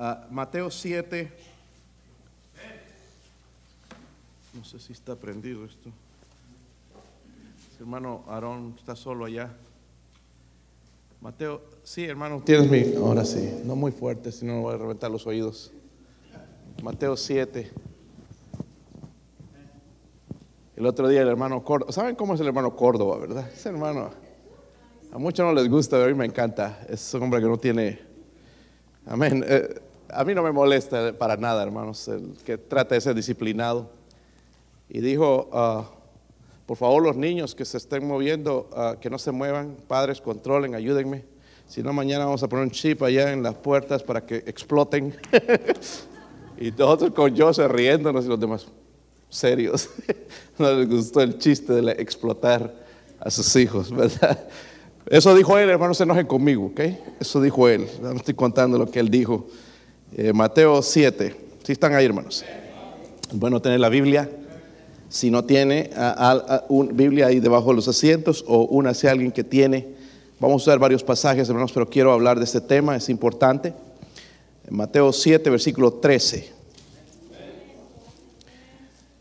a Mateo 7. No sé si está prendido esto. Su hermano Aarón está solo allá. Mateo, sí, hermano, tienes mi. Ahora sí, no muy fuerte, si no me voy a reventar los oídos. Mateo 7. El otro día el hermano Córdoba, ¿saben cómo es el hermano Córdoba, verdad? Ese hermano, a muchos no les gusta, a mí me encanta. Es un hombre que no tiene, amén. Eh, a mí no me molesta para nada, hermanos, el que trata de ser disciplinado. Y dijo, ah, por favor los niños que se estén moviendo, ah, que no se muevan, padres controlen, ayúdenme. Si no, mañana vamos a poner un chip allá en las puertas para que exploten. y nosotros con yo se riéndonos y los demás serios. no les gustó el chiste de explotar a sus hijos, ¿verdad? Eso dijo él, hermanos, se enojen conmigo, ¿ok? Eso dijo él. No estoy contando lo que él dijo. Eh, Mateo 7. ¿Sí están ahí, hermanos? Bueno tener la Biblia. Si no tiene una Biblia ahí debajo de los asientos o una si alguien que tiene, vamos a usar varios pasajes, hermanos, pero quiero hablar de este tema, es importante. Mateo 7, versículo 13.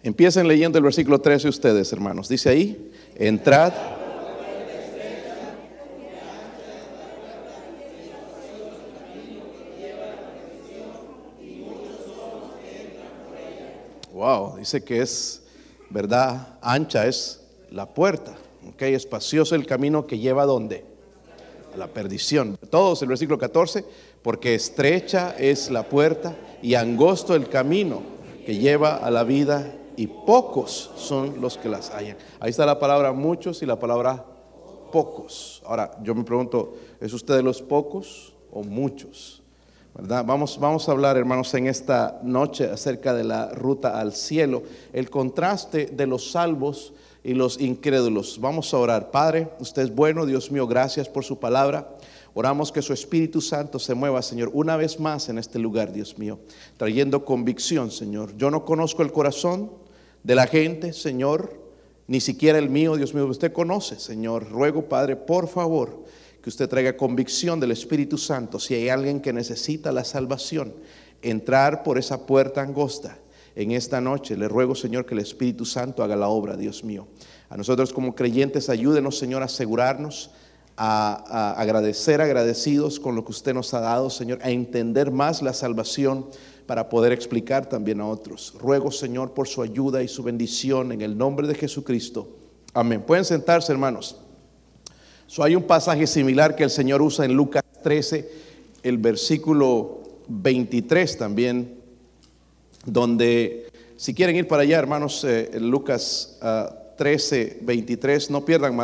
Empiecen leyendo el versículo 13 ustedes, hermanos. Dice ahí, entrad. Wow, dice que es, ¿verdad? Ancha es la puerta, ok, espacioso el camino que lleva a dónde? A la perdición. Todos el versículo 14, porque estrecha es la puerta y angosto el camino que lleva a la vida y pocos son los que las hayan. Ahí está la palabra muchos y la palabra pocos. Ahora, yo me pregunto, ¿es usted de los pocos o muchos? Vamos, vamos a hablar, hermanos, en esta noche acerca de la ruta al cielo, el contraste de los salvos y los incrédulos. Vamos a orar. Padre, usted es bueno, Dios mío, gracias por su palabra. Oramos que su Espíritu Santo se mueva, Señor, una vez más en este lugar, Dios mío, trayendo convicción, Señor. Yo no conozco el corazón, de la gente, Señor, ni siquiera el mío, Dios mío, usted conoce, Señor. Ruego, Padre, por favor, que usted traiga convicción del Espíritu Santo. Si hay alguien que necesita la salvación, entrar por esa puerta angosta en esta noche, le ruego, Señor, que el Espíritu Santo haga la obra, Dios mío. A nosotros como creyentes, ayúdenos, Señor, a asegurarnos, a, agradecer, agradecidos con lo que usted nos ha dado, Señor, a entender más la salvación para poder explicar también a otros. Ruego, Señor, por su ayuda y su bendición en el nombre de Jesucristo. Amén. Pueden sentarse, hermanos. So, hay un pasaje similar que el Señor usa en Lucas 13, el versículo 23 también, donde, si quieren ir para allá, hermanos, eh, Lucas 13, ah, 23, no pierdan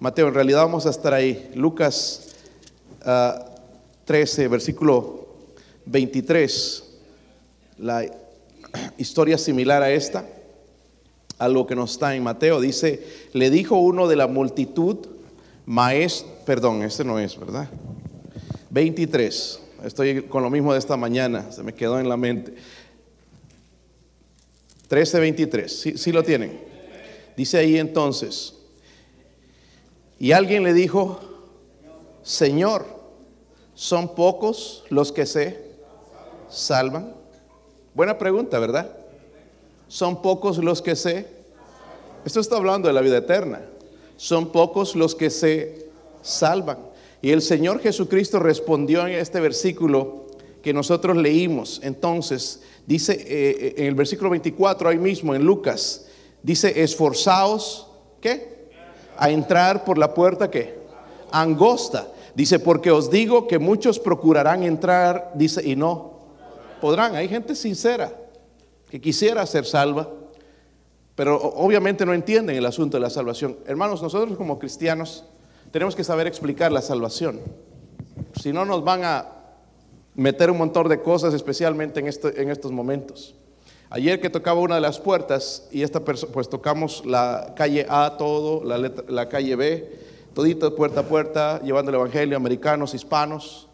Mateo, en realidad vamos a estar ahí. Lucas 13, ah, versículo 23 la historia similar a esta, algo que no está en Mateo, dice, le dijo uno de la multitud, maestro, perdón, este no es, ¿verdad? 23, estoy con lo mismo de esta mañana, se me quedó en la mente. 13, 23, sí, sí lo tienen. Dice ahí entonces, y alguien le dijo, Señor, ¿son pocos los que se salvan? Buena pregunta, ¿verdad? Son pocos los que se... Esto está hablando de la vida eterna. Son pocos los que se salvan. Y el Señor Jesucristo respondió en este versículo que nosotros leímos. Entonces, dice eh, eh, en el versículo 24, ahí mismo en Lucas, dice, esforzaos, ¿qué? A entrar por la puerta, ¿qué? Angosta. Dice, porque os digo que muchos procurarán entrar, dice, y no podrán. Hay gente sincera que quisiera ser salva, pero obviamente no entienden el asunto de la salvación. Hermanos, nosotros como cristianos tenemos que saber explicar la salvación. Si no, nos van a meter un montón de cosas, especialmente en, este, en estos momentos. Ayer que tocaba una de las puertas y esta pues tocamos la calle A todo, la, la calle B, todito puerta a puerta, llevando el evangelio americanos, hispanos.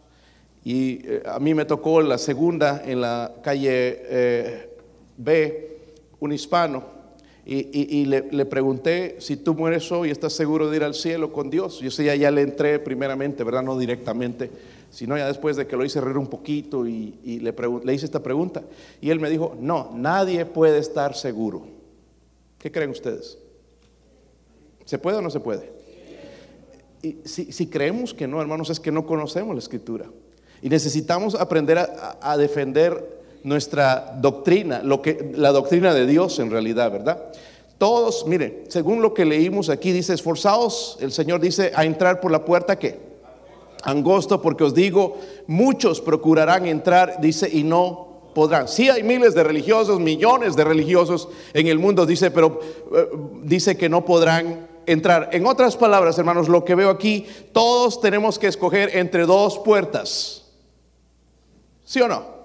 Y eh, a mí me tocó la segunda en la calle eh, B, un hispano, y, le, pregunté, si tú mueres hoy, ¿estás seguro de ir al cielo con Dios? Yo sé, ya, le entré primeramente, ¿verdad? No directamente, sino ya después de que lo hice reír un poquito y, le, le hice esta pregunta. Y él me dijo, no, nadie puede estar seguro. ¿Qué creen ustedes? ¿Se puede o no se puede? Y si, creemos que no, hermanos, es que no conocemos la escritura. Y necesitamos aprender a, defender nuestra doctrina, lo que, la doctrina de Dios en realidad, ¿verdad? Todos, mire, según lo que leímos aquí, dice, esforzados, el Señor dice, a entrar por la puerta que angosto, porque os digo, muchos procurarán entrar, dice, y no podrán. Sí hay miles de religiosos, millones de religiosos en el mundo, dice, pero eh, dice que no podrán entrar. En otras palabras, hermanos, lo que veo aquí, todos tenemos que escoger entre dos puertas. ¿Sí o no?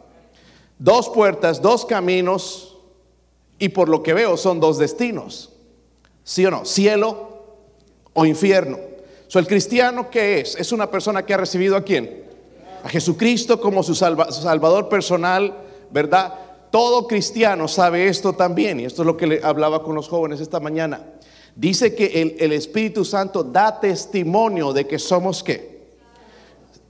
Dos puertas, dos caminos, y por lo que veo son dos destinos. ¿Sí o no? Cielo o infierno. So, el cristiano, ¿qué es? Es una persona que ha recibido a quién? A Jesucristo como su, salvador personal, ¿verdad? Todo cristiano sabe esto también, y esto es lo que le hablaba con los jóvenes esta mañana. Dice que el, Espíritu Santo da testimonio de que somos qué?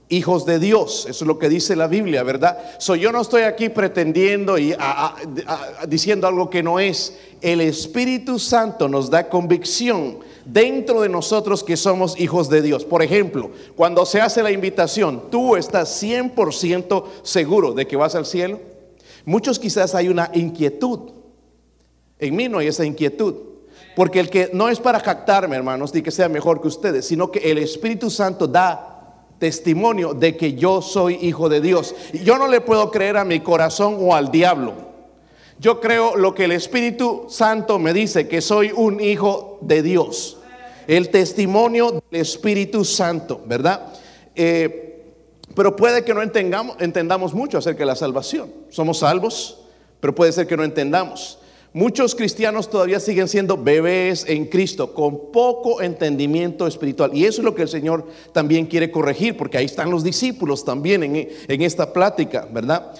Hijos de Dios, eso es lo que dice la Biblia, ¿verdad? So, yo no estoy aquí pretendiendo y diciendo algo que no es. El Espíritu Santo nos da convicción dentro de nosotros que somos hijos de Dios. Por ejemplo, cuando se hace la invitación, ¿tú estás 100% seguro de que vas al cielo? Muchos quizás hay una inquietud. En mí no hay esa inquietud. Porque el que no es para jactarme, hermanos, ni que sea mejor que ustedes, sino que el Espíritu Santo da testimonio de que yo soy hijo de Dios. Yo no le puedo creer a mi corazón o al diablo. Yo creo lo que el Espíritu Santo me dice, que soy un hijo de Dios. El testimonio del Espíritu Santo, ¿verdad? Eh, pero puede que no entendamos, entendamos mucho acerca de la salvación. Somos salvos, pero puede ser que no entendamos. Muchos cristianos todavía siguen siendo bebés en Cristo con poco entendimiento espiritual. Y eso es lo que el Señor también quiere corregir, porque ahí están los discípulos también en, esta plática, ¿verdad?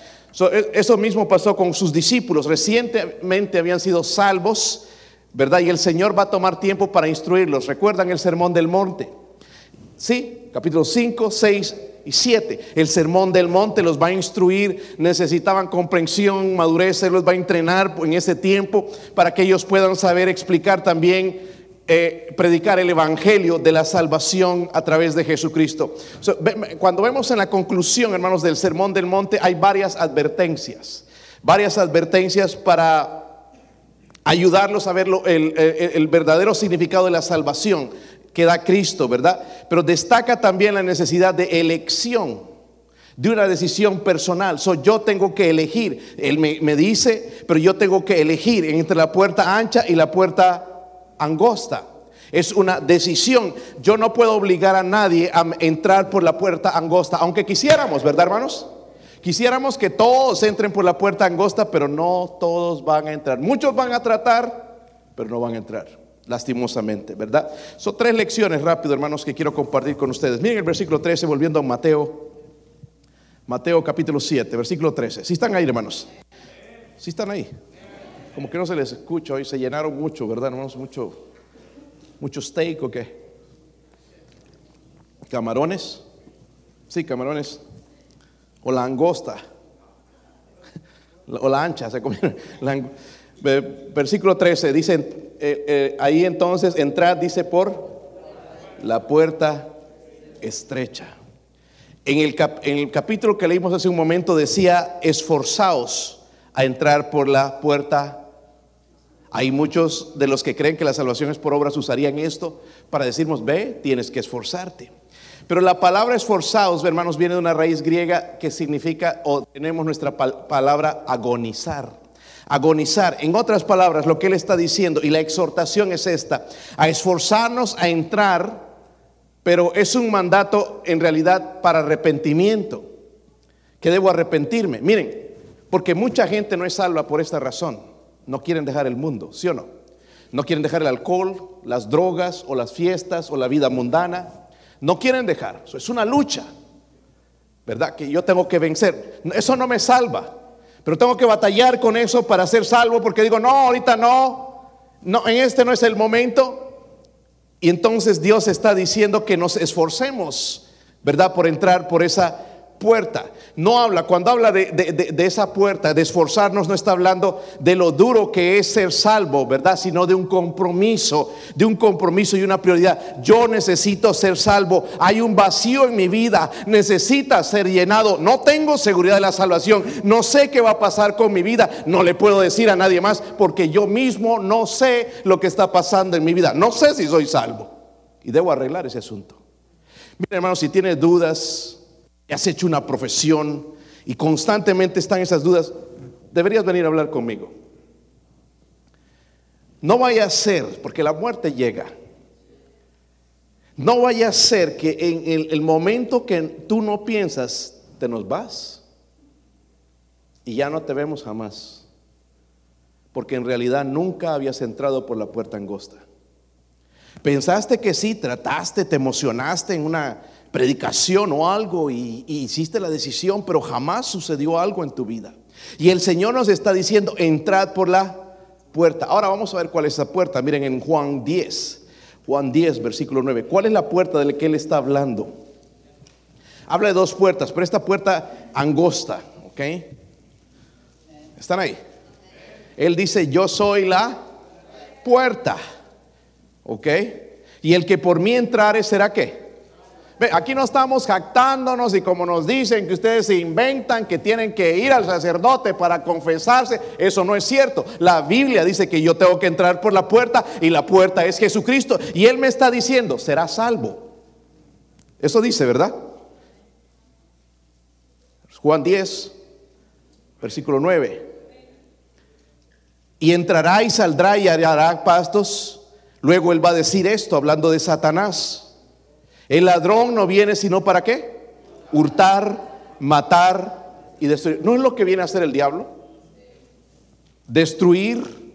E, eso mismo pasó con sus discípulos. Recientemente habían sido salvos, ¿verdad? Y el Señor va a tomar tiempo para instruirlos. ¿Recuerdan el sermón del monte? Sí, capítulo 5, 6 y 7. El sermón del monte los va a instruir, necesitaban comprensión, madurez, se los va a entrenar en ese tiempo para que ellos puedan saber explicar también, eh, predicar el evangelio de la salvación a través de Jesucristo. cuando vemos en la conclusión, hermanos, del sermón del monte, hay varias advertencias, varias advertencias para ayudarlos a ver el verdadero significado de la salvación que da Cristo, ¿verdad? Pero destaca también la necesidad de elección, de una decisión personal. So, yo tengo que elegir. Él me, dice, pero yo tengo que elegir entre la puerta ancha y la puerta angosta. Es una decisión. Yo no puedo obligar a nadie a entrar por la puerta angosta, aunque quisiéramos, ¿verdad, hermanos? Quisiéramos que todos entren por la puerta angosta, pero no todos van a entrar. Muchos van a tratar, pero no van a entrar lastimosamente, ¿verdad? Son tres lecciones rápido, hermanos, que quiero compartir con ustedes. Miren el versículo 13, volviendo a Mateo, Mateo capítulo 7, versículo 13. Si están ahí, hermanos? Si están ahí? Como que no se les escucha hoy, se llenaron mucho, ¿verdad, hermanos? Mucho, mucho steak o qué? ¿Camarones? Sí, camarones. O la angosta. O la ancha, se comieron. Versículo 13, dice eh, eh, ahí entonces entrad, dice, por la puerta estrecha. En el, en el capítulo que leímos hace un momento decía, esforzaos a entrar por la puerta. Hay muchos de los que creen que la salvación es por obras usarían esto para decirnos, ve, tienes que esforzarte. Pero la palabra esforzaos, hermanos, viene de una raíz griega que significa, o tenemos nuestra palabra agonizar agonizar. En otras palabras, lo que él está diciendo, y la exhortación es esta, a esforzarnos a entrar, pero es un mandato en realidad para arrepentimiento, que debo arrepentirme. Miren, porque mucha gente no es salva por esta razón, no quieren dejar el mundo, ¿sí o no? No quieren dejar el alcohol, las drogas o las fiestas o la vida mundana. No quieren dejar. Es una lucha. ¿Verdad? Que yo tengo que vencer. Eso no me salva. Pero tengo que batallar con eso para ser salvo porque digo, no, ahorita no, no, en este no es el momento. Y entonces Dios está diciendo que nos esforcemos ¿verdad? Por entrar por esa puerta. No habla, cuando habla de, esa puerta, de esforzarnos, no está hablando de lo duro que es ser salvo, ¿verdad? Sino de un compromiso, de un compromiso y una prioridad. Yo necesito ser salvo. Hay un vacío en mi vida, necesita ser llenado. No tengo seguridad de la salvación. No sé qué va a pasar con mi vida. No le puedo decir a nadie más porque yo mismo no sé lo que está pasando en mi vida. No sé si soy salvo. Y debo arreglar ese asunto. Mira, hermano, si tiene dudas, has hecho una profesión y constantemente están esas dudas, deberías venir a hablar conmigo. No vaya a ser, porque la muerte llega, no vaya a ser que en el, momento que tú no piensas, te nos vas y ya no te vemos jamás, porque en realidad nunca habías entrado por la puerta angosta. Pensaste que sí, trataste, te emocionaste en una predicación o algo y, hiciste la decisión, pero jamás sucedió algo en tu vida. Y el Señor nos está diciendo, entrad por la puerta. Ahora vamos a ver cuál es esa puerta. Miren en Juan 10, Juan 10, versículo 9. ¿Cuál es la puerta de la que Él está hablando? Habla de dos puertas, pero esta puerta angosta, ¿ok? ¿Están ahí? Él dice, yo soy la puerta, ¿ok? Y el que por mí entrare será qué? Aquí no estamos jactándonos y como nos dicen que ustedes se inventan que tienen que ir al sacerdote para confesarse, eso no es cierto. La Biblia dice que yo tengo que entrar por la puerta y la puerta es Jesucristo. Y Él me está diciendo, será salvo. Eso dice, ¿verdad? Juan 10, versículo 9. Y entrará y saldrá y hará pastos. Luego Él va a decir esto, hablando de Satanás. El ladrón no viene sino para qué? Hurtar, matar y destruir. ¿No es lo que viene a hacer el diablo? Destruir,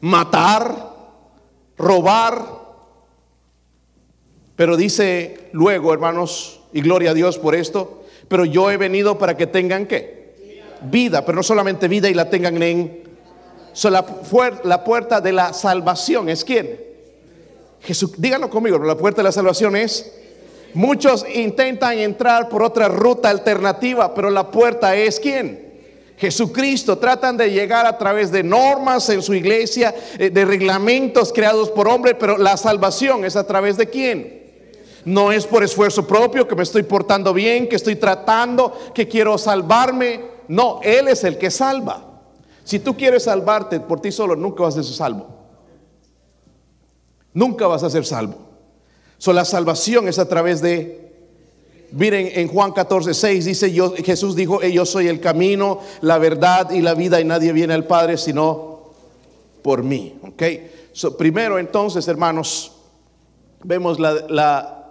matar, robar. Pero dice luego, hermanos, y gloria a Dios por esto, pero yo he venido para que tengan qué? Vida, pero no solamente vida y la tengan en... la, la puerta de la salvación es quién? Jesús, díganlo conmigo, la puerta de la salvación es Muchos intentan entrar por otra ruta alternativa, pero la puerta es quién? Jesucristo. Tratan de llegar a través de normas en su iglesia, eh, de reglamentos creados por hombre, pero la salvación es a través de quién? No es por esfuerzo propio, que me estoy portando bien, que estoy tratando, que quiero salvarme. No, Él es el que salva. Si tú quieres salvarte por ti solo, nunca vas a ser salvo. Nunca vas a ser salvo. So, la salvación es a través de, miren en Juan 14, 6 dice, yo, Jesús dijo, yo soy el camino, la verdad y la vida y nadie viene al Padre sino por mí. Ok, so, primero entonces hermanos, vemos la,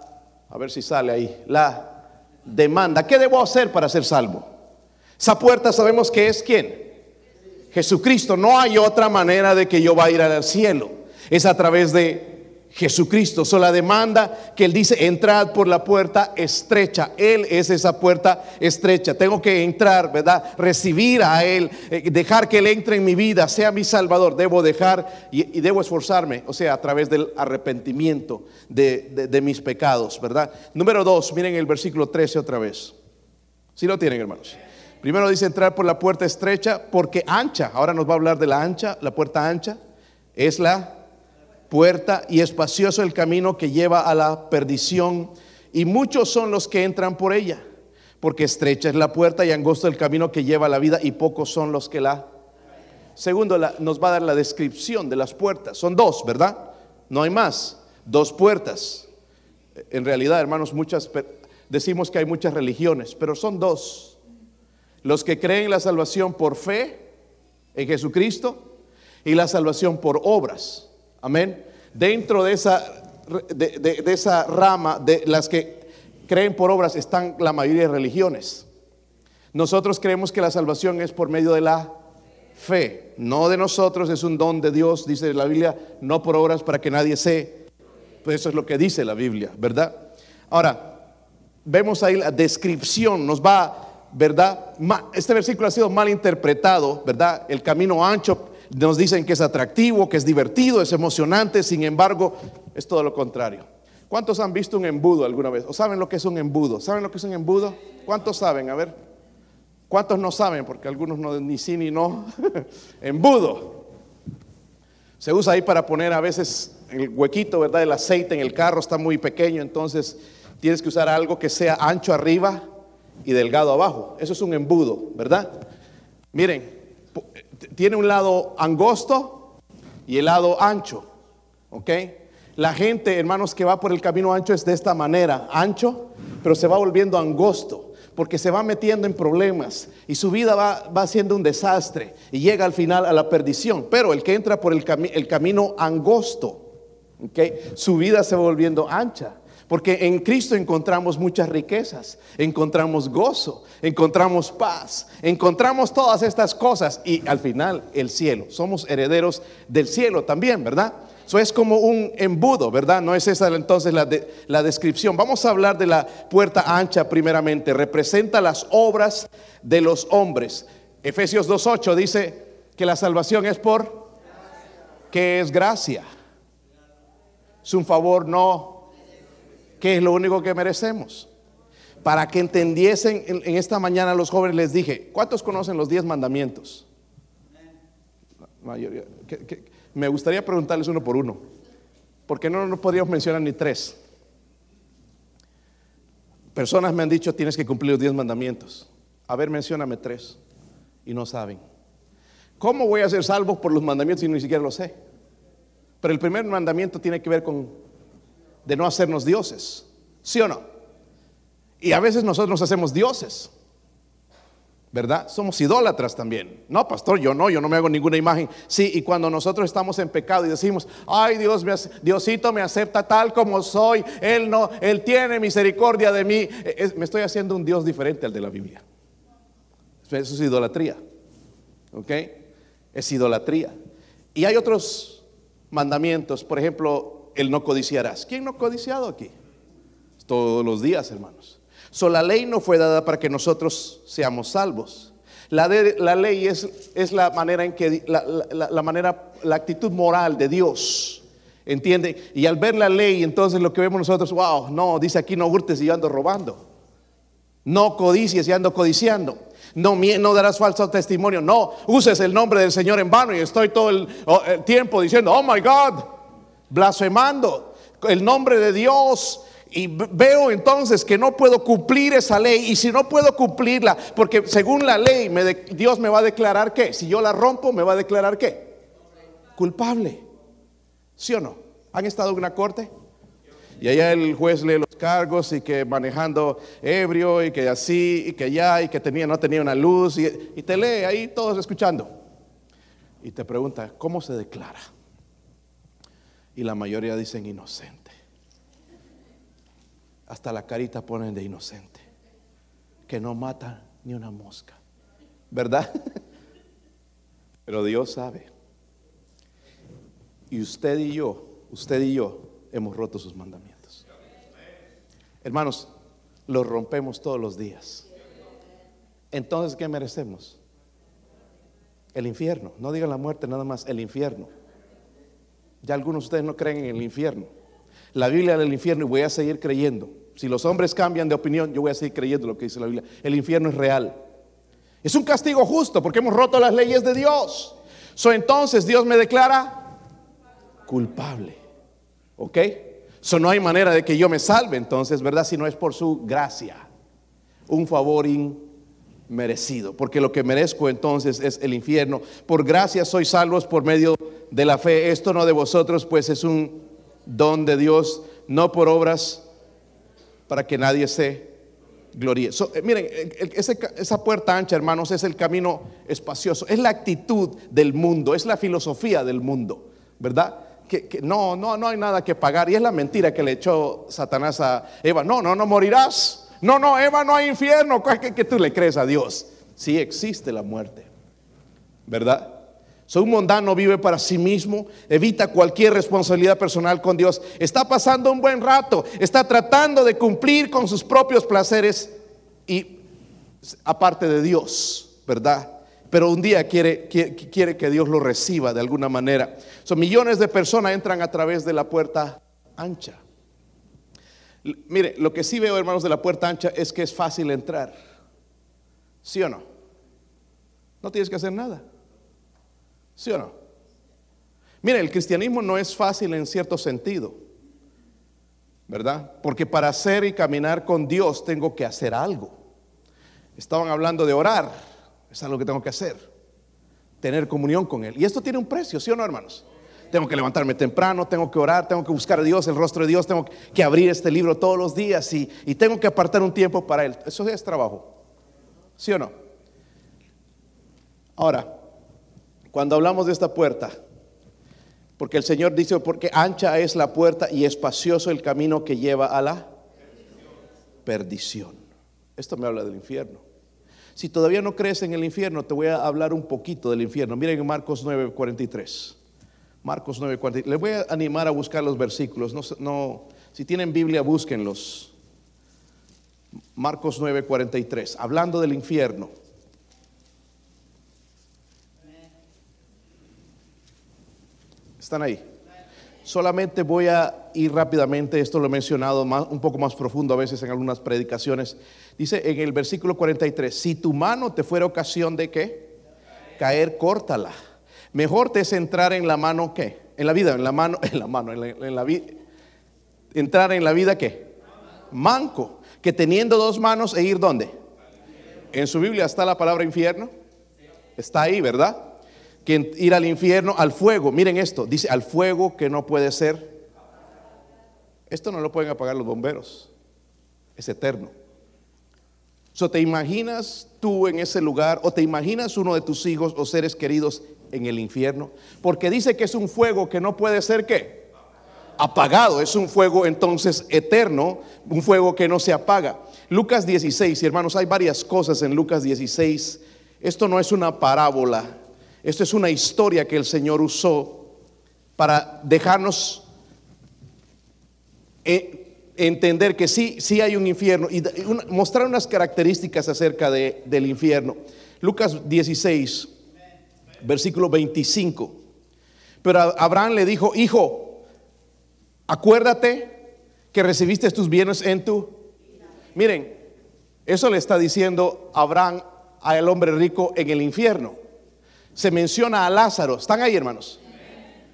a ver si sale ahí, la demanda. ¿Qué debo hacer para ser salvo? Esa puerta sabemos que es quién. Jesucristo. No hay otra manera de que yo vaya a ir al cielo. Es a través de Jesucristo. So, la demanda que Él dice, entrad por la puerta estrecha. Él es esa puerta estrecha. Tengo que entrar, ¿verdad? Recibir a Él, eh, dejar que Él entre en mi vida, sea mi Salvador. Debo dejar y, debo esforzarme, o sea, a través del arrepentimiento de, de, mis pecados, ¿verdad? Número dos, miren el versículo 13 otra vez. Si lo tienen, hermanos. Primero dice entrar por la puerta estrecha, porque ancha, ahora nos va a hablar de la ancha, la puerta ancha, es la puerta y espacioso el camino que lleva a la perdición, y muchos son los que entran por ella, porque estrecha es la puerta y angosto el camino que lleva a la vida, y pocos son los que la... Segundo, nos va a dar la descripción de las puertas. Son dos, ¿verdad? No hay más. Dos puertas. En realidad, hermanos, muchas decimos que hay muchas religiones, pero son dos. Los que creen la salvación por fe en Jesucristo y la salvación por obras. Amén. Dentro de esa, de, esa rama de las que creen por obras están la mayoría de religiones. Nosotros creemos que la salvación es por medio de la fe, no de nosotros, es un don de Dios, dice la Biblia, no por obras para que nadie se. Pues eso es lo que dice la Biblia, ¿verdad? Ahora, vemos ahí la descripción, nos va, ¿verdad? Este versículo ha sido mal interpretado, ¿verdad? El camino ancho nos dicen que es atractivo, que es divertido, es emocionante, sin embargo, es todo lo contrario. ¿Cuántos han visto un embudo alguna vez? ¿O saben lo que es un embudo? ¿Saben lo que es un embudo? ¿Cuántos saben? A ver. ¿Cuántos no saben? Porque algunos no, ni sí ni no. embudo. Se usa ahí para poner a veces el huequito, ¿verdad? El aceite en el carro está muy pequeño, entonces tienes que usar algo que sea ancho arriba y delgado abajo. Eso es un embudo, ¿verdad? Miren, tiene un lado angosto y el lado ancho, ¿ok? La gente, hermanos, que va por el camino ancho es de esta manera, ancho, pero se va volviendo angosto, porque se va metiendo en problemas y su vida va, va siendo un desastre y llega al final a la perdición. Pero el que entra por el, el camino angosto, su vida se va volviendo ancha. Porque en Cristo encontramos muchas riquezas, encontramos gozo, encontramos paz, encontramos todas estas cosas y al final el cielo. Somos herederos del cielo también, ¿verdad? Eso es como un embudo, ¿verdad? No es esa entonces la, la descripción. Vamos a hablar de la puerta ancha primeramente. Representa las obras de los hombres. Efesios 2.8 dice que la salvación es por... que es gracia. Es un favor no... que es lo único que merecemos. Para que entendiesen en, esta mañana los jóvenes les dije, ¿cuántos conocen los diez mandamientos? mayoría. ¿Qué, me gustaría preguntarles uno por uno. Porque no nos podríamos mencionar ni tres. Personas me han dicho tienes que cumplir los diez mandamientos. A ver, mencióname tres. Y no saben. ¿Cómo voy a ser salvo por los mandamientos si ni siquiera lo sé? Pero el primer mandamiento tiene que ver con de no hacernos dioses. ¿Sí o no? Y a veces nosotros nos hacemos dioses. ¿verdad? Somos idólatras también. No, pastor, yo no, yo no me hago ninguna imagen. Sí, y cuando nosotros estamos en pecado y decimos, ay Dios, me, Diosito me acepta tal como soy, Él no, Él tiene misericordia de mí, e, me estoy haciendo un Dios diferente al de la Biblia. Eso es idolatría, ¿ok? Es idolatría. Y hay otros mandamientos, por ejemplo, el no codiciarás. ¿Quién no codiciado aquí? Todos los días, hermanos. So, la ley no fue dada para que nosotros seamos salvos. La, la ley es, es, la manera en que la, la, manera, la actitud moral de Dios. ¿Entiende? Y al ver la ley, entonces lo que vemos nosotros, wow, no, dice aquí no hurtes y yo ando robando. No codicies y ando codiciando. No, no darás falso testimonio. No uses el nombre del Señor en vano. Y estoy todo el, el tiempo diciendo, oh my God, blasfemando el nombre de Dios y veo entonces que no puedo cumplir esa ley. Y si no puedo cumplirla, porque según la ley Dios me va a declarar que, si yo la rompo, me va a declarar que culpable. ¿Sí o no? ¿Han estado en una corte? Y allá el juez lee los cargos y que manejando ebrio y que así y que ya y que tenía, no tenía una luz y, y te lee ahí todos escuchando. Y te pregunta, ¿cómo se declara? Y la mayoría dicen inocente hasta la carita ponen de inocente, que no mata ni una mosca, ¿verdad? Pero Dios sabe. Y usted y yo, usted y yo hemos roto sus mandamientos. Hermanos, los rompemos todos los días. Entonces, ¿qué merecemos? El infierno. No digan la muerte, nada más, el infierno. Ya algunos de ustedes no creen en el infierno. La Biblia del infierno y voy a seguir creyendo. Si los hombres cambian de opinión, yo voy a seguir creyendo lo que dice la Biblia. El infierno es real. Es un castigo justo porque hemos roto las leyes de Dios. Entonces Dios me declara culpable. ¿Ok? So, no hay manera de que yo me salve entonces, ¿verdad? Si no es por su gracia. Un favor inmerecido. Porque lo que merezco entonces es el infierno. Por gracia soy salvos por medio de la fe. Esto no de vosotros, pues es un don de Dios, no por obras para que nadie se gloríe. Eh, miren, esa puerta ancha, hermanos, es el camino espacioso, es la actitud del mundo, es la filosofía del mundo, ¿verdad? Que, no, no, no hay nada que pagar. Y es la mentira que le echó Satanás a Eva. No, no, no morirás. No, no, Eva, no hay infierno. ¿Qué tú le crees a Dios? Sí existe la muerte, ¿verdad? So, un mundano vive para sí mismo, evita cualquier responsabilidad personal con Dios, está pasando un buen rato, está tratando de cumplir con sus propios placeres y aparte de Dios, ¿verdad? Pero un día quiere, quiere, que Dios lo reciba de alguna manera. Son millones de personas entran a través de la puerta ancha. Mire, lo que sí veo, hermanos, de la puerta ancha es que es fácil entrar. ¿Sí o no? No tienes que hacer nada. ¿Sí o no? Mire, el cristianismo no es fácil en cierto sentido. ¿Verdad? Porque para hacer y caminar con Dios tengo que hacer algo. Estaban hablando de orar. Es algo que tengo que hacer. Tener comunión con Él. Y esto tiene un precio, ¿sí o no, hermanos? Tengo que levantarme temprano, tengo que orar, tengo que buscar a Dios, el rostro de Dios, tengo que abrir este libro todos los días y, y tengo que apartar un tiempo para Él. Eso es trabajo. ¿Sí o no? Ahora, cuando hablamos de esta puerta, porque el Señor dice, porque ancha es la puerta y espacioso el camino que lleva a la perdición. Esto me habla del infierno. Si todavía no crees en el infierno, te voy a hablar un poquito del infierno. Miren en Marcos 9, 43. Marcos 9, 43. Les voy a animar a buscar los versículos. No, si tienen Biblia, búsquenlos. Marcos 9, 43. Hablando del infierno. ¿Están ahí? Solamente voy a ir rápidamente, esto lo he mencionado más, un poco más profundo a veces en algunas predicaciones. Dice en el versículo 43, si tu mano te fuera ocasión de qué? Caer, córtala. Mejor te es entrar en la mano qué? En la vida, en la mano, en la mano, en la, vida. Entrar en la vida qué? Manco. Que teniendo dos manos e ir dónde? En su Biblia está la palabra infierno. Está ahí, ¿verdad? que ir al infierno, al fuego. Miren esto, dice al fuego que no puede ser. Esto no lo pueden apagar los bomberos. Es eterno. So, ¿Te imaginas tú en ese lugar o te imaginas uno de tus hijos o seres queridos en el infierno? Porque dice que es un fuego que no puede ser qué? Apagado. Es un fuego entonces eterno, un fuego que no se apaga. Lucas 16, y hermanos, hay varias cosas en Lucas 16. Esto no es una parábola, esto es una historia que el Señor usó para dejarnos eh, entender que sí, sí hay un infierno y mostrar unas características acerca de, del infierno. Lucas 16, versículo 25. Pero Abraham le dijo, hijo, acuérdate que recibiste tus bienes en tu... Miren, eso le está diciendo Abraham al hombre rico en el infierno se menciona a Lázaro. ¿Están ahí, hermanos?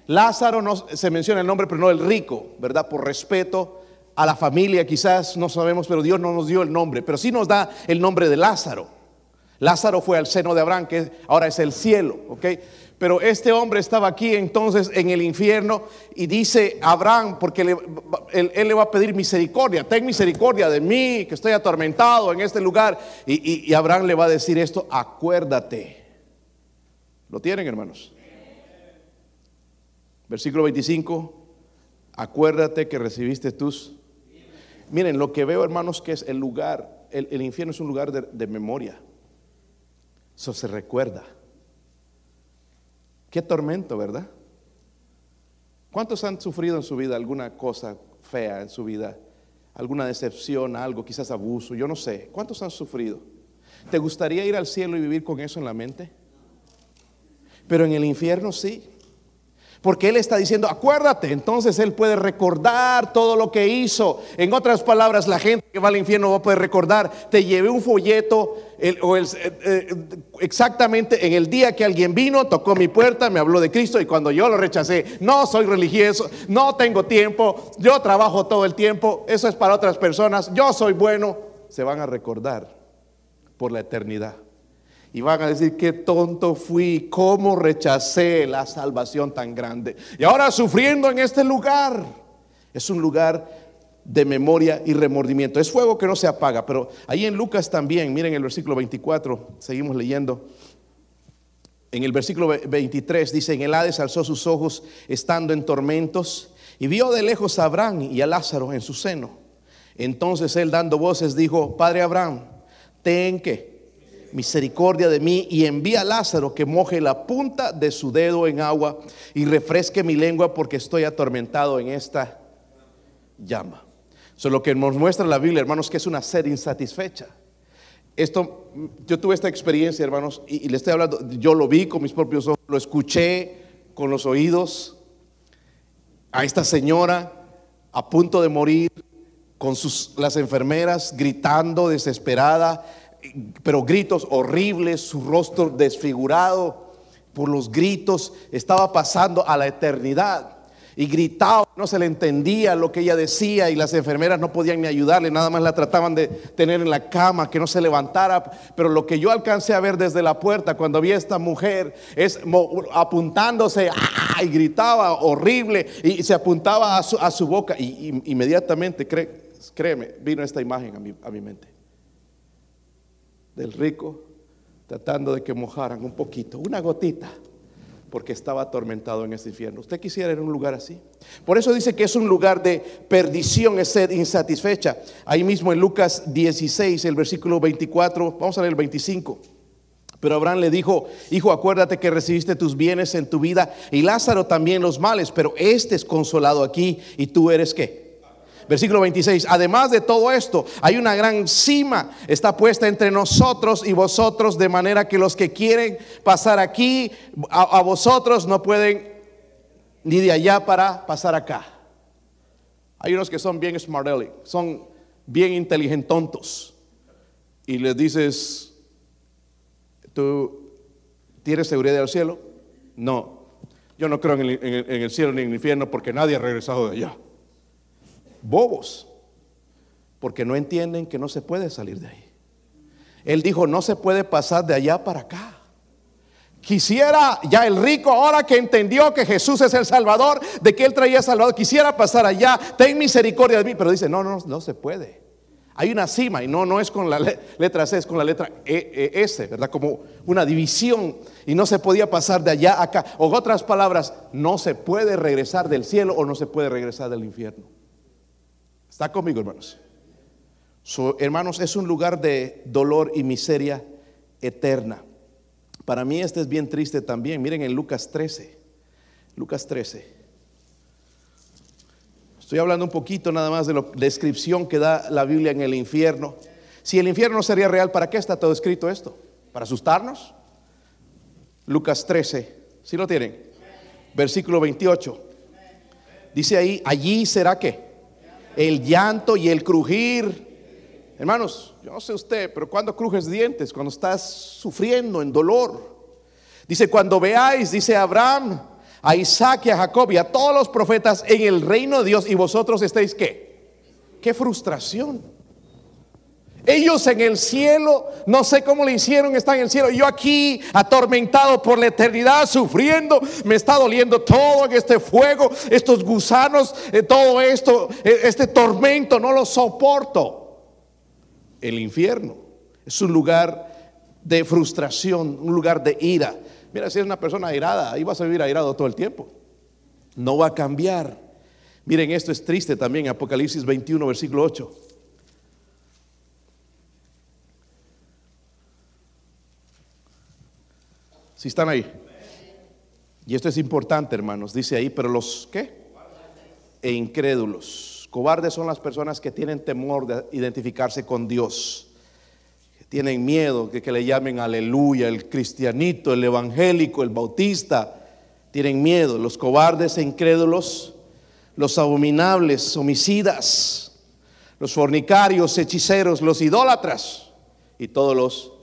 Lázaro no se menciona el nombre, pero no el rico, ¿verdad? Por respeto a la familia, quizás no sabemos, pero Dios no nos dio el nombre, pero sí nos da el nombre de Lázaro. Lázaro fue al seno de Abraham, que ahora es el cielo, ¿ok? Pero este hombre estaba aquí entonces en el infierno y dice Abraham, porque él, le va a pedir misericordia, ten misericordia de mí, que estoy atormentado en este lugar. y Abraham le va a decir esto, acuérdate ¿Lo tienen, hermanos? Versículo 25. Acuérdate que recibiste tus... Miren, lo que veo, hermanos, que es el lugar, el, infierno es un lugar de, memoria. Eso se recuerda. Qué tormento, ¿verdad? ¿Cuántos han sufrido en su vida alguna cosa fea en su vida? Alguna decepción, algo, quizás abuso, yo no sé. ¿Cuántos han sufrido? ¿Te gustaría ir al cielo y vivir con eso en la mente? Pero en el infierno sí. Porque Él está diciendo, acuérdate, entonces Él puede recordar todo lo que hizo. En otras palabras, la gente que va al infierno va a poder recordar, te llevé un folleto, eh, eh, exactamente en el día que alguien vino, tocó mi puerta, me habló de Cristo y cuando yo lo rechacé, no soy religioso, no tengo tiempo, yo trabajo todo el tiempo, eso es para otras personas, yo soy bueno, se van a recordar por la eternidad. Y van a decir, qué tonto fui, cómo rechacé la salvación tan grande. Y ahora sufriendo en este lugar. Es un lugar de memoria y remordimiento. Es fuego que no se apaga, pero ahí en Lucas también, miren el versículo 24, seguimos leyendo. En el versículo 23 dice, en el Hades alzó sus ojos estando en tormentos y vio de lejos a Abraham y a Lázaro en su seno. Entonces él dando voces dijo, Padre Abraham, ten que misericordia de mí y envía a Lázaro que moje la punta de su dedo en agua y refresque mi lengua porque estoy atormentado en esta llama. Eso es lo que nos muestra la Biblia, hermanos, que es una sed insatisfecha. Esto, yo tuve esta experiencia, hermanos, y, y le estoy hablando, yo lo vi con mis propios ojos, lo escuché con los oídos a esta señora a punto de morir, con sus, las enfermeras gritando desesperada, pero gritos horribles, su rostro desfigurado por los gritos, estaba pasando a la eternidad y gritaba, no se le entendía lo que ella decía y las enfermeras no podían ni ayudarle, nada más la trataban de tener en la cama, que no se levantara. Pero lo que yo alcancé a ver desde la puerta cuando vi a esta mujer es apuntándose ¡ah! y gritaba horrible y se apuntaba a su, boca y, inmediatamente, créeme, vino esta imagen a mi, a mi mente del rico tratando de que mojaran un poquito, una gotita porque estaba atormentado en ese infierno. ¿Usted quisiera ir a un lugar así? Por eso dice que es un lugar de perdición, es sed insatisfecha. Ahí mismo en Lucas 16, el versículo 24, vamos a leer el 25. Pero Abraham le dijo, hijo, acuérdate que recibiste tus bienes en tu vida y Lázaro también los males, pero este es consolado aquí y tú eres qué? Versículo 26. Además de todo esto, hay una gran cima, está puesta entre nosotros y vosotros, de manera que los que quieren pasar aquí a, vosotros no pueden ni de allá para pasar acá. Hay unos que son bien smart son bien inteligentontos. Y les dices, ¿tú tienes seguridad del cielo? No, yo no creo en el cielo ni en el infierno porque nadie ha regresado de allá bobos, porque no entienden que no se puede salir de ahí. Él dijo, no se puede pasar de allá para acá. Quisiera ya el rico, ahora que entendió que Jesús es el Salvador, de que Él traía Salvador, quisiera pasar allá, ten misericordia de mí, pero dice, no, no, no se puede. Hay una cima y no, no es con la letra C, es con la letra e, e, S, ¿verdad? Como una división y no se podía pasar de allá a acá. O otras palabras, no se puede regresar del cielo o no se puede regresar del infierno. ¿Está conmigo, hermanos? hermanos, es un lugar de dolor y miseria eterna. Para mí este es bien triste también. Miren en Lucas 13. Lucas 13. Estoy hablando un poquito nada más de la descripción que da la Biblia en el infierno. Si el infierno sería real, ¿para qué está todo escrito esto? ¿Para asustarnos? Lucas 13. ¿Sí lo tienen? Versículo 28. Dice ahí, allí será que el llanto y el crujir. Hermanos, yo no sé usted, pero cuando crujes dientes, cuando estás sufriendo en dolor. Dice, cuando veáis, dice Abraham, a Isaac y a Jacob y a todos los profetas en el reino de Dios y vosotros estáis qué? Qué frustración. Ellos en el cielo, no sé cómo le hicieron, están en el cielo. Yo aquí, atormentado por la eternidad, sufriendo, me está doliendo todo en este fuego, estos gusanos, eh, todo esto, eh, este tormento, no lo soporto. El infierno es un lugar de frustración, un lugar de ira. Mira, si es una persona airada, ahí vas a vivir airado todo el tiempo. No va a cambiar. Miren, esto es triste también, Apocalipsis 21, versículo 8. Si están ahí. Y esto es importante, hermanos. Dice ahí, pero los ¿qué? E incrédulos. Cobardes son las personas que tienen temor de identificarse con Dios. Que tienen miedo de que le llamen aleluya, el cristianito, el evangélico, el bautista. Tienen miedo. Los cobardes e incrédulos, los abominables, homicidas, los fornicarios, hechiceros, los idólatras y todos los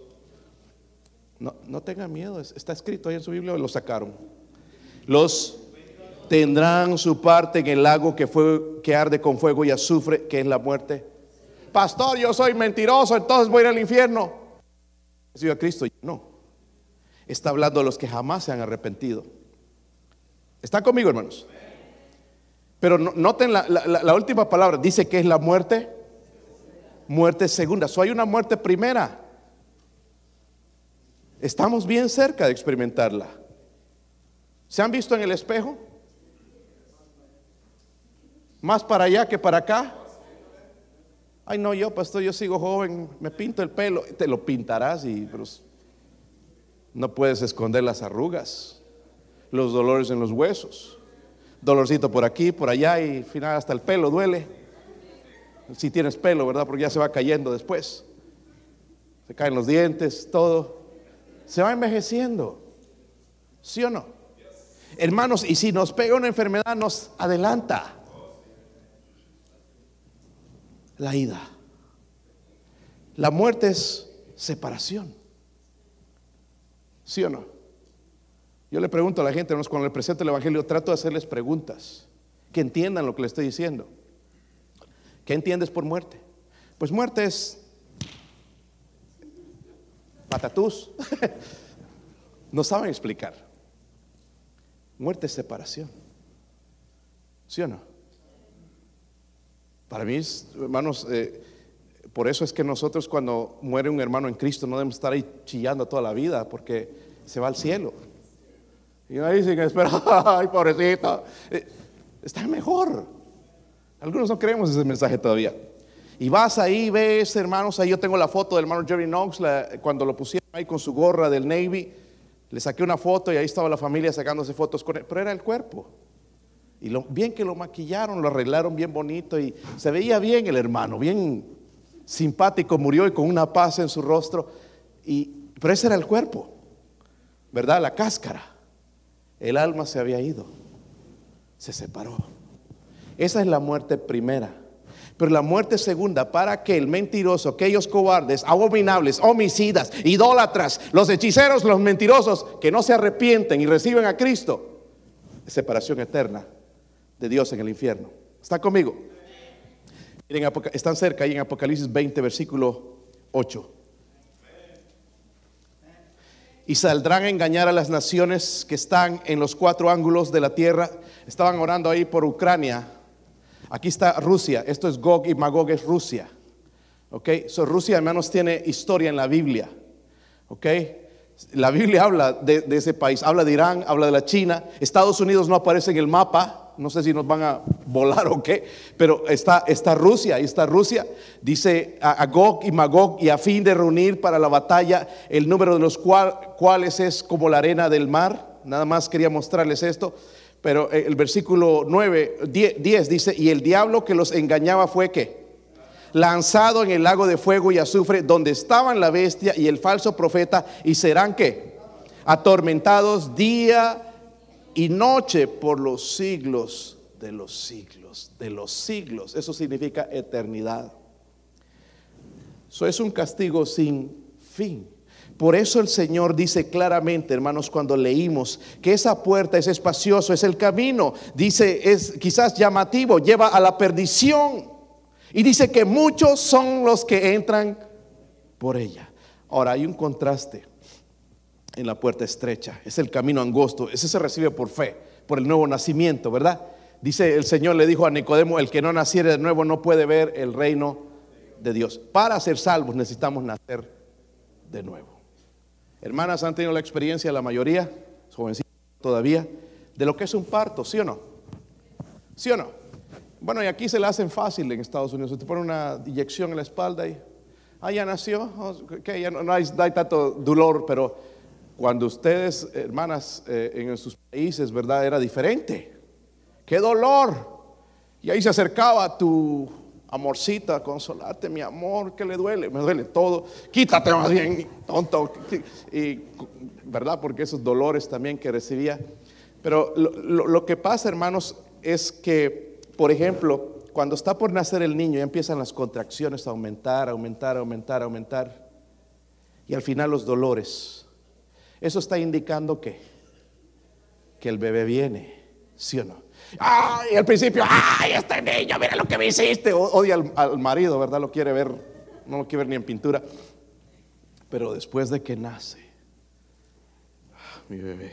no, no tengan miedo, está escrito ahí en su Biblia, lo sacaron. Los tendrán su parte en el lago que, fue, que arde con fuego y azufre, que es la muerte. Pastor, yo soy mentiroso, entonces voy a ir al infierno. Si a Cristo, no. Está hablando de los que jamás se han arrepentido. ¿Están conmigo, hermanos? Pero noten la, última palabra, dice que es la muerte, muerte segunda. So hay una muerte primera. Estamos bien cerca de experimentarla. ¿Se han visto en el espejo? Más para allá que para acá. Ay, no, yo, pastor, yo sigo joven, me pinto el pelo. Te lo pintarás y no puedes esconder las arrugas, los dolores en los huesos. Dolorcito por aquí, por allá y al final hasta el pelo duele. Si tienes pelo, ¿verdad? Porque ya se va cayendo después. Se caen los dientes, todo se va envejeciendo. ¿Sí o no? Hermanos, y si nos pega una enfermedad, nos adelanta. la ida. La muerte es separación. ¿Sí o no? Yo le pregunto a la gente, cuando le presento el Evangelio, trato de hacerles preguntas, que entiendan lo que le estoy diciendo. ¿Qué entiendes por muerte? Pues muerte es patatús. no saben explicar. Muerte es separación. ¿Sí o no? Para mí, hermanos, eh, por eso es que nosotros cuando muere un hermano en Cristo no debemos estar ahí chillando toda la vida porque se va al cielo. Y ahí dicen, espera, ay, pobrecito. Eh, está mejor. Algunos no creemos ese mensaje todavía. Y vas ahí, ves, hermanos, ahí yo tengo la foto del hermano Jerry Knox, cuando lo pusieron ahí con su gorra del Navy, le saqué una foto y ahí estaba la familia sacándose fotos con él, pero era el cuerpo. Y bien que lo maquillaron, lo arreglaron bien bonito y se veía bien el hermano, bien simpático, murió y con una paz en su rostro. Y, pero ese era el cuerpo, ¿verdad? La cáscara. El alma se había ido, se separó. Esa es la muerte primera. Pero la muerte segunda, para aquel mentiroso, aquellos cobardes, abominables, homicidas, idólatras, los hechiceros, los mentirosos, que no se arrepienten y reciben a Cristo, separación eterna de Dios en el infierno. ¿Está conmigo? están cerca ahí en Apocalipsis 20, versículo 8. Y saldrán a engañar a las naciones que están en los cuatro ángulos de la tierra. Estaban orando ahí por Ucrania. Aquí está Rusia. Esto es Gog y Magog, es Rusia. Ok, so Rusia, hermanos, tiene historia en la Biblia. Ok, la Biblia habla de, ese país, habla de Irán, habla de la China. Estados Unidos no aparece en el mapa no sé si nos van a volar o qué, pero está, está Rusia, ahí está Rusia, dice a, Gog y Magog, y a fin de reunir para la batalla el número de los cuales es como la arena del mar, nada más quería mostrarles esto, pero eh, el versículo 9, 10, dice, y el diablo que los engañaba fue que lanzado en el lago de fuego y azufre, donde estaban la bestia y el falso profeta, y serán que atormentados día y noche por los siglos de los siglos, de los siglos. Eso significa eternidad. Eso es un castigo sin fin. Por eso el Señor dice claramente, hermanos, cuando leímos que esa puerta es espacioso, es el camino, dice, es quizás llamativo, lleva a la perdición. Y dice que muchos son los que entran por ella. Ahora hay un contraste en la puerta estrecha. Es el camino angosto. Ese se recibe por fe, por el nuevo nacimiento, ¿verdad? Dice el Señor le dijo a Nicodemo, el que no naciere de nuevo no puede ver el reino de Dios. Para ser salvos necesitamos nacer de nuevo. Hermanas, han tenido la experiencia, la mayoría, jovencitas todavía, de lo que es un parto, ¿sí o no? ¿Sí o no? Bueno, y aquí se la hacen fácil en Estados Unidos. Se te pone una inyección en la espalda y, ah, ya nació, que ya no, hay, no hay tanto dolor, pero cuando ustedes, hermanas, eh, en sus países, ¿verdad? Era diferente. ¡Qué dolor! Y ahí se acercaba tu amorcita, consolarte, mi amor, que le duele, me duele todo, quítate más bien, tonto. Y, ¿verdad? Porque esos dolores también que recibía. Pero lo, lo que pasa, hermanos, es que, por ejemplo, cuando está por nacer el niño, ya empiezan las contracciones a aumentar, aumentar, aumentar, aumentar. Y al final los dolores eso está indicando que, que el bebé viene, ¿sí o no? Ay, al principio, ay, este niño, mira lo que me hiciste. Odia al, marido, ¿verdad? Lo quiere ver, no lo quiere ver ni en pintura. Pero después de que nace, ah, mi bebé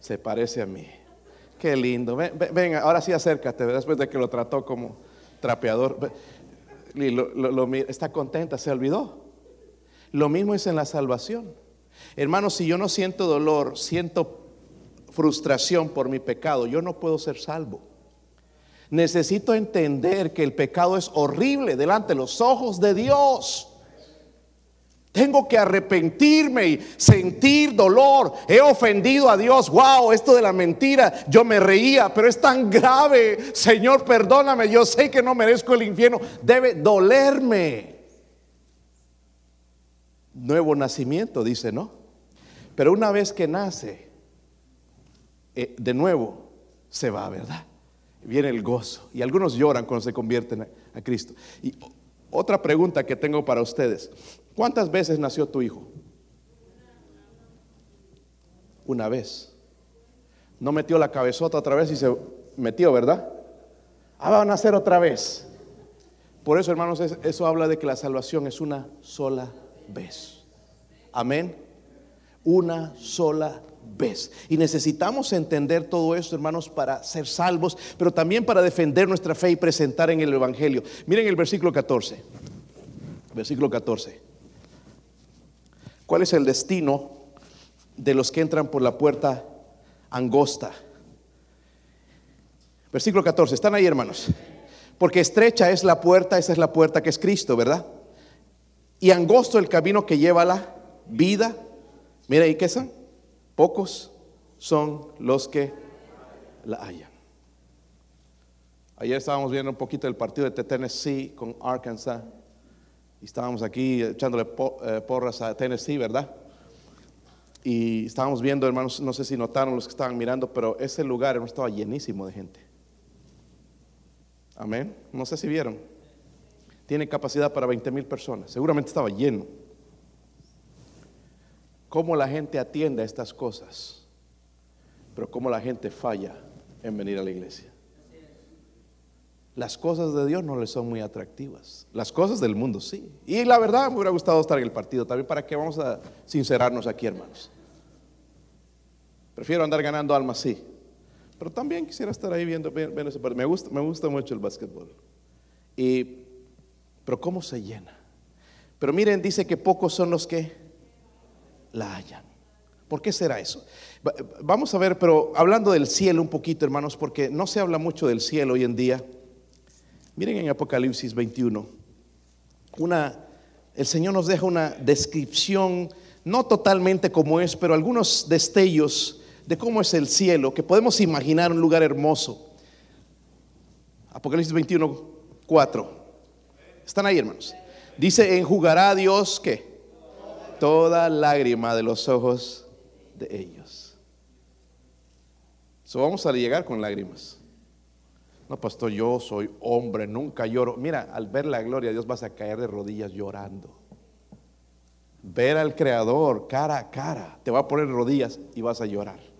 se parece a mí. Qué lindo. Venga, ahora sí acércate, después de que lo trató como trapeador. está contenta, se olvidó. Lo mismo es en la salvación. Hermanos, si yo no siento dolor, siento frustración por mi pecado, yo no puedo ser salvo. Necesito entender que el pecado es horrible delante de los ojos de Dios. Tengo que arrepentirme y sentir dolor. He ofendido a Dios. Wow, esto de la mentira, yo me reía, pero es tan grave. Señor, perdóname. Yo sé que no merezco el infierno. Debe dolerme. Nuevo nacimiento, dice, ¿no? Pero una vez que nace, eh, de nuevo se va, ¿verdad? Viene el gozo. Y algunos lloran cuando se convierten a, Cristo. Y Otra pregunta que tengo para ustedes. ¿Cuántas veces nació tu hijo? Una vez. No metió la cabezota otra vez y se metió, ¿verdad? Ah, va a nacer otra vez. Por eso, hermanos, eso habla de que la salvación es una sola vez. Amén. Una sola vez. Y necesitamos entender todo esto, hermanos, para ser salvos, pero también para defender nuestra fe y presentar en el Evangelio. Miren el versículo 14. Versículo 14. ¿Cuál es el destino de los que entran por la puerta angosta? Versículo 14. ¿Están ahí, hermanos? Porque estrecha es la puerta, esa es la puerta que es Cristo, ¿verdad? Y angosto el camino que lleva a la vida. Mira, ¿y qué son? Pocos son los que la hallan. Ayer estábamos viendo un poquito el partido de Tennessee con Arkansas. Y estábamos aquí echándole eh, porras a Tennessee, ¿verdad? Y estábamos viendo, hermanos, no sé si notaron los que estaban mirando, pero ese lugar estaba llenísimo de gente. Amén. No sé si vieron. Tiene capacidad para 20 mil personas. Seguramente estaba lleno. ¿Cómo la gente atiende a estas cosas? Pero cómo la gente falla en venir a la iglesia. Las cosas de Dios no le son muy atractivas. Las cosas del mundo sí. Y la verdad me hubiera gustado estar en el partido también. ¿Para qué vamos a sincerarnos aquí, hermanos? Prefiero andar ganando almas, sí. Pero también quisiera estar ahí viendo, viendo. Me gusta, me gusta mucho el básquetbol. Y, pero ¿cómo se llena? Pero miren, dice que pocos son los que la hallan. ¿Por qué será eso? Vamos a ver, pero hablando del cielo un poquito, hermanos, porque no se habla mucho del cielo hoy en día. Miren en Apocalipsis 21. Una, el Señor nos deja una descripción, no totalmente como es, pero algunos destellos de cómo es el cielo, que podemos imaginar un lugar hermoso. Apocalipsis 21, 4. ¿Están ahí, hermanos? Dice, enjugará a Dios que toda lágrima de los ojos de ellos. So, vamos a llegar con lágrimas. No, pastor, yo soy hombre, nunca lloro. Mira, al ver la gloria Dios vas a caer de rodillas llorando. Ver al Creador cara a cara, te va a poner rodillas y vas a llorar.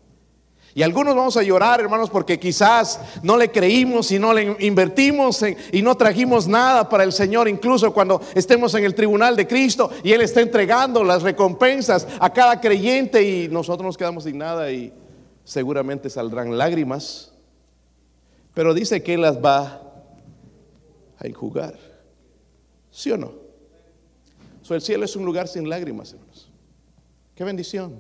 Y algunos vamos a llorar, hermanos, porque quizás no le creímos y no le invertimos y no trajimos nada para el Señor, incluso cuando estemos en el tribunal de Cristo y Él está entregando las recompensas a cada creyente y nosotros nos quedamos sin nada y seguramente saldrán lágrimas. Pero dice que Él las va a enjugar. ¿Sí o no? el cielo es un lugar sin lágrimas, hermanos. Qué bendición.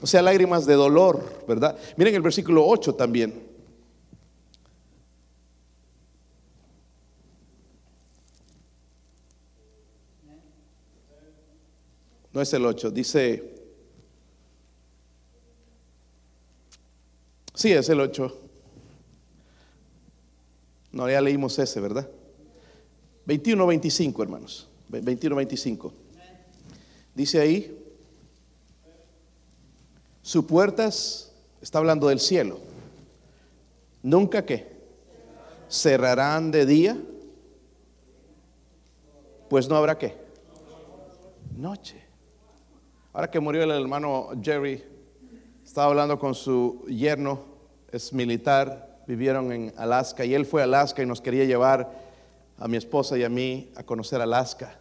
O sea, lágrimas de dolor, ¿verdad? Miren el versículo 8 también. No es el 8, dice... Sí, es el 8. No, ya leímos ese, ¿verdad? 21, 25, hermanos. 21, 25. Dice ahí, sus puertas, está hablando del cielo, nunca que cerrarán de día, pues no habrá que noche. Ahora que murió el hermano Jerry, estaba hablando con su yerno, es militar, vivieron en Alaska y él fue a Alaska y nos quería llevar a mi esposa y a mí a conocer Alaska.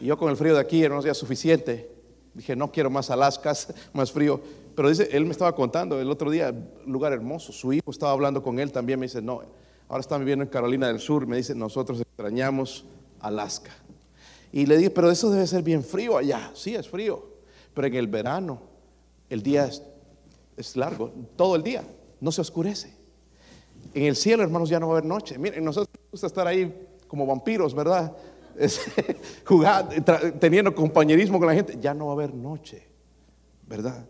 Y yo con el frío de aquí era unos días suficiente. Dije, no quiero más Alaska, más frío. Pero dice, él me estaba contando el otro día, lugar hermoso. Su hijo estaba hablando con él también. Me dice, no, ahora están viviendo en Carolina del Sur. Me dice, nosotros extrañamos Alaska. Y le dije, pero eso debe ser bien frío allá. Sí, es frío. Pero en el verano, el día es, largo, todo el día, no se oscurece. En el cielo, hermanos, ya no va a haber noche. Miren, nosotros nos gusta estar ahí como vampiros, ¿verdad? jugar, teniendo compañerismo con la gente, ya no va a haber noche, ¿verdad?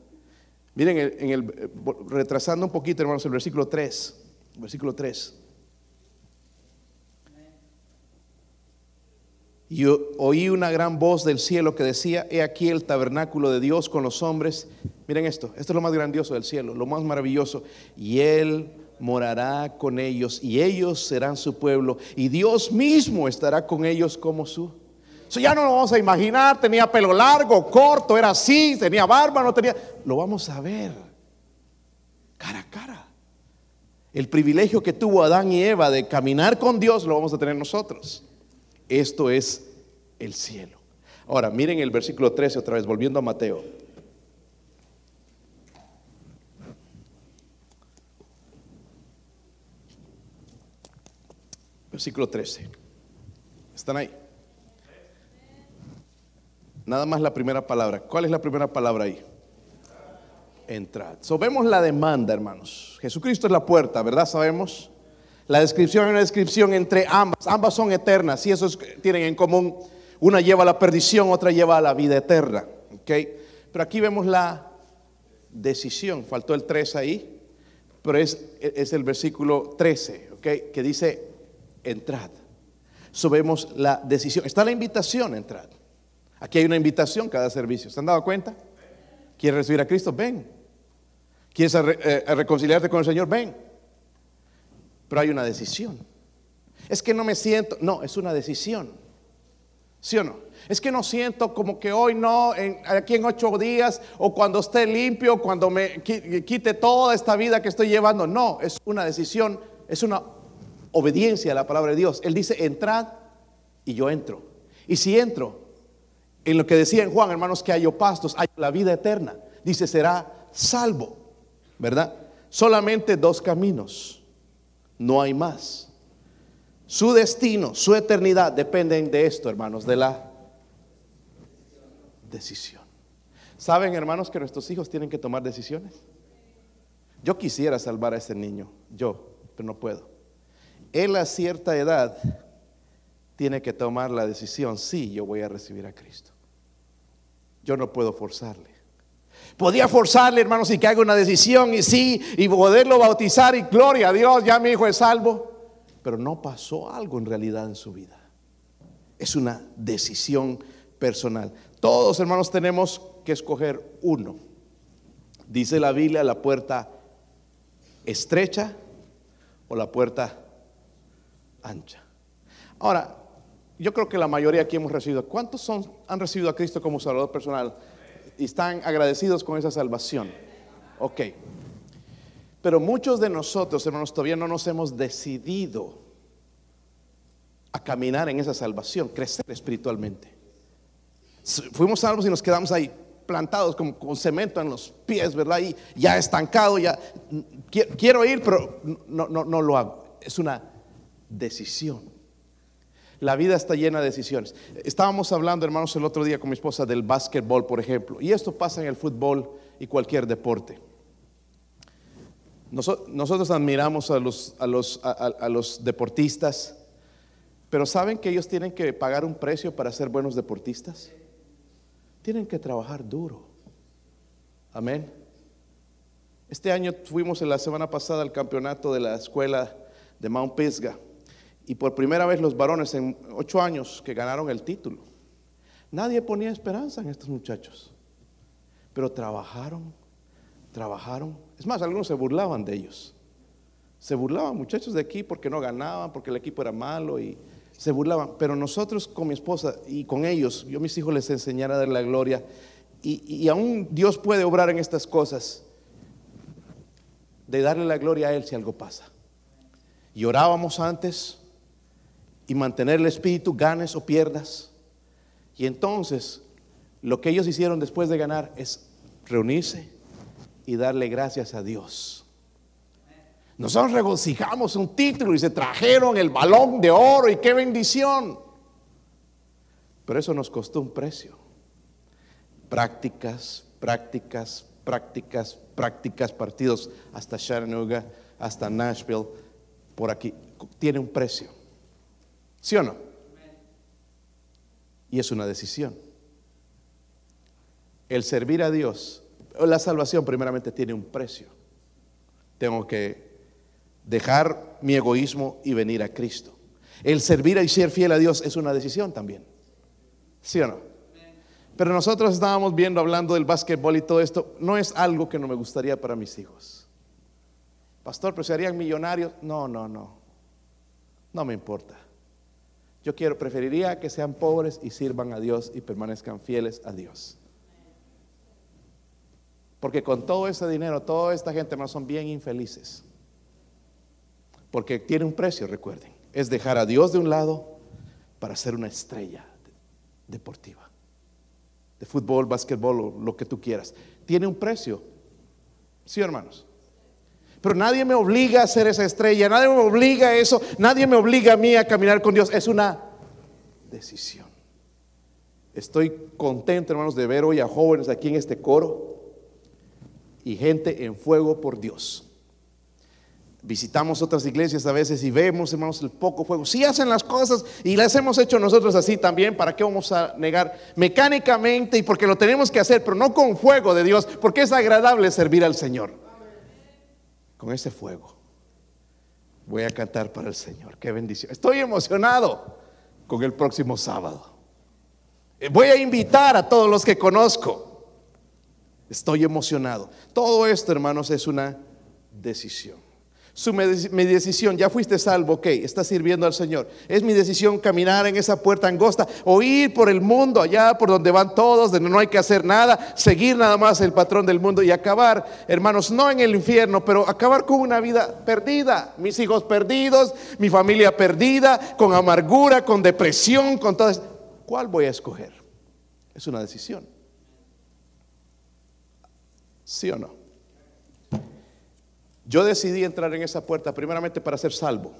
Miren, en el, retrasando un poquito, hermanos, el versículo 3, versículo 3. Y oí una gran voz del cielo que decía, he aquí el tabernáculo de Dios con los hombres. Miren esto, esto es lo más grandioso del cielo, lo más maravilloso. Y Él morará con ellos y ellos serán su pueblo y Dios mismo estará con ellos como su. Eso ya no lo vamos a imaginar, tenía pelo largo, corto, era así, tenía barba, no tenía. Lo vamos a ver cara a cara. El privilegio que tuvo Adán y Eva de caminar con Dios lo vamos a tener nosotros. Esto es el cielo. Ahora, miren el versículo 13 otra vez, volviendo a Mateo. Versículo 13. ¿Están ahí? Nada más la primera palabra. ¿Cuál es la primera palabra ahí? Entrad. So, vemos la demanda, hermanos. Jesucristo es la puerta, ¿verdad? Sabemos. La descripción es una descripción entre ambas. Ambas son eternas y eso tienen en común. Una lleva a la perdición, otra lleva a la vida eterna. Pero aquí vemos la decisión. Faltó el 3 ahí, pero es, es el versículo 13, ¿okay? que dice entrad. Subemos la decisión. Está la invitación, entrad. Aquí hay una invitación cada servicio. ¿Se han dado cuenta? ¿Quieres recibir a Cristo? Ven. ¿Quieres eh, reconciliarte con el Señor? Ven. Pero hay una decisión. Es que no me siento. No, es una decisión. ¿Sí o no? Es que no siento como que hoy no, aquí en ocho días, o cuando esté limpio, cuando me quite toda esta vida que estoy llevando. No, es una decisión, es una obediencia a la palabra de Dios. Él dice, entrad y yo entro. Y si entro, en lo que decía en Juan, hermanos, que hay pastos, hay la vida eterna. Dice, será salvo, ¿verdad? Solamente dos caminos, no hay más. Su destino, su eternidad dependen de esto, hermanos, de la decisión. ¿Saben, hermanos, que nuestros hijos tienen que tomar decisiones? Yo quisiera salvar a ese niño, yo, pero no puedo él a cierta edad tiene que tomar la decisión, sí, yo voy a recibir a Cristo. Yo no puedo forzarle. Podía forzarle, hermanos, y que haga una decisión y sí, y poderlo bautizar y gloria a Dios, ya mi hijo es salvo. Pero no pasó algo en realidad en su vida. Es una decisión personal. Todos, hermanos, tenemos que escoger uno. Dice la Biblia, la puerta estrecha o la puerta ancha. Ahora, yo creo que la mayoría aquí hemos recibido. ¿Cuántos son, han recibido a Cristo como Salvador personal y están agradecidos con esa salvación? Ok. Pero muchos de nosotros, hermanos, todavía no nos hemos decidido a caminar en esa salvación, crecer espiritualmente. Fuimos salvos y nos quedamos ahí plantados como con cemento en los pies, ¿verdad? Y ya estancado, ya quiero ir, pero no, no, no lo hago. Es una decisión. La vida está llena de decisiones. Estábamos hablando, hermanos, el otro día con mi esposa del básquetbol, por ejemplo, y esto pasa en el fútbol y cualquier deporte. Nosotros admiramos a los, a los, a, los deportistas, pero ¿saben que ellos tienen que pagar un precio para ser buenos deportistas? Tienen que trabajar duro. Amén. Este año fuimos en la semana pasada al campeonato de la escuela de Mount Pisgah y por primera vez los varones en ocho años que ganaron el título. Nadie ponía esperanza en estos muchachos, pero trabajaron, trabajaron. Es más, algunos se burlaban de ellos. Se burlaban muchachos de aquí porque no ganaban, porque el equipo era malo y se burlaban. Pero nosotros con mi esposa y con ellos, yo a mis hijos les enseñara a dar la gloria. Y, y aún Dios puede obrar en estas cosas, de darle la gloria a Él si algo pasa. Y orábamos antes, y mantener el espíritu, ganes o pierdas. Y entonces, lo que ellos hicieron después de ganar es reunirse y darle gracias a Dios. Nosotros regocijamos un título y se trajeron el balón de oro y qué bendición. Pero eso nos costó un precio. Prácticas, prácticas, prácticas, prácticas, partidos hasta Chattanooga, hasta Nashville, por aquí. Tiene un precio. ¿Sí o no? Y es una decisión. El servir a Dios, la salvación primeramente tiene un precio. Tengo que dejar mi egoísmo y venir a Cristo. El servir y ser fiel a Dios es una decisión también. ¿Sí o no? Pero nosotros estábamos viendo, hablando del básquetbol y todo esto, no es algo que no me gustaría para mis hijos. Pastor, pero se harían millonarios. No, no, no. No me importa. Yo quiero, preferiría que sean pobres y sirvan a Dios y permanezcan fieles a Dios. Porque con todo ese dinero, toda esta gente más son bien infelices. Porque tiene un precio, recuerden. Es dejar a Dios de un lado para ser una estrella deportiva. De fútbol, básquetbol o lo que tú quieras. Tiene un precio. Sí, hermanos. Pero nadie me obliga a ser esa estrella, nadie me obliga a eso, nadie me obliga a mí a caminar con Dios. Es una decisión. Estoy contento, hermanos, de ver hoy a jóvenes aquí en este coro y gente en fuego por Dios. Visitamos otras iglesias a veces y vemos, hermanos, el poco fuego. Si hacen las cosas y las hemos hecho nosotros así también, ¿para qué vamos a negar mecánicamente y porque lo tenemos que hacer, pero no con fuego de Dios, porque es agradable servir al Señor? Con ese fuego voy a cantar para el Señor. Qué bendición. Estoy emocionado con el próximo sábado. Eh, voy a invitar a todos los que conozco. Estoy emocionado. Todo esto, hermanos, es una decisión su, mi decisión, ya fuiste salvo, ok, estás sirviendo al Señor. Es mi decisión caminar en esa puerta angosta o ir por el mundo allá por donde van todos, donde no hay que hacer nada, seguir nada más el patrón del mundo y acabar, hermanos, no en el infierno, pero acabar con una vida perdida, mis hijos perdidos, mi familia perdida, con amargura, con depresión, con todas. ¿Cuál voy a escoger? Es una decisión. ¿Sí o no? Yo decidí entrar en esa puerta primeramente para ser salvo,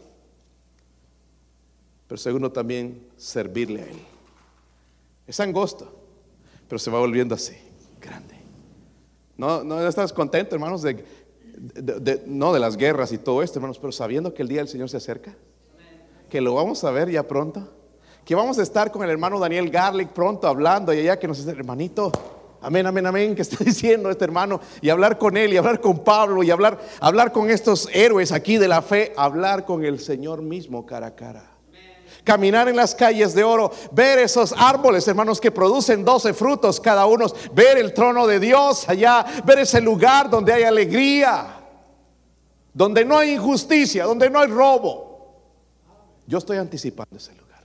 pero segundo también servirle a Él. Es angosta, pero se va volviendo así, grande. No, no estás contento, hermanos, de, no de las guerras y todo esto, hermanos, pero sabiendo que el día del Señor se acerca, que lo vamos a ver ya pronto, que vamos a estar con el hermano Daniel Garlic pronto hablando y allá que nos dice, hermanito, Amén, amén, amén, que está diciendo este hermano, y hablar con él, y hablar con Pablo, y hablar, hablar con estos héroes aquí de la fe, hablar con el Señor mismo cara a cara. Caminar en las calles de oro, ver esos árboles, hermanos, que producen 12 frutos cada uno, ver el trono de Dios allá, ver ese lugar donde hay alegría, donde no hay injusticia, donde no hay robo. Yo estoy anticipando ese lugar.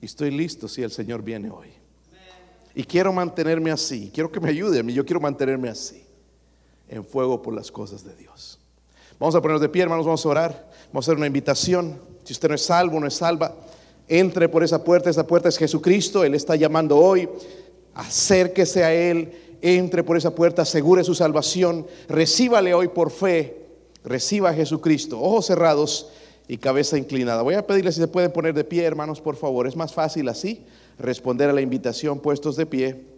Y estoy listo si el Señor viene hoy. Y quiero mantenerme así. Quiero que me ayude a mí. Yo quiero mantenerme así. En fuego por las cosas de Dios. Vamos a ponernos de pie, hermanos. Vamos a orar. Vamos a hacer una invitación. Si usted no es salvo, no es salva, entre por esa puerta. Esa puerta es Jesucristo. Él está llamando hoy. Acérquese a Él. Entre por esa puerta. Asegure su salvación. Recíbale hoy por fe. Reciba a Jesucristo. Ojos cerrados y cabeza inclinada. Voy a pedirle si se pueden poner de pie, hermanos, por favor. Es más fácil así responder a la invitación puestos de pie.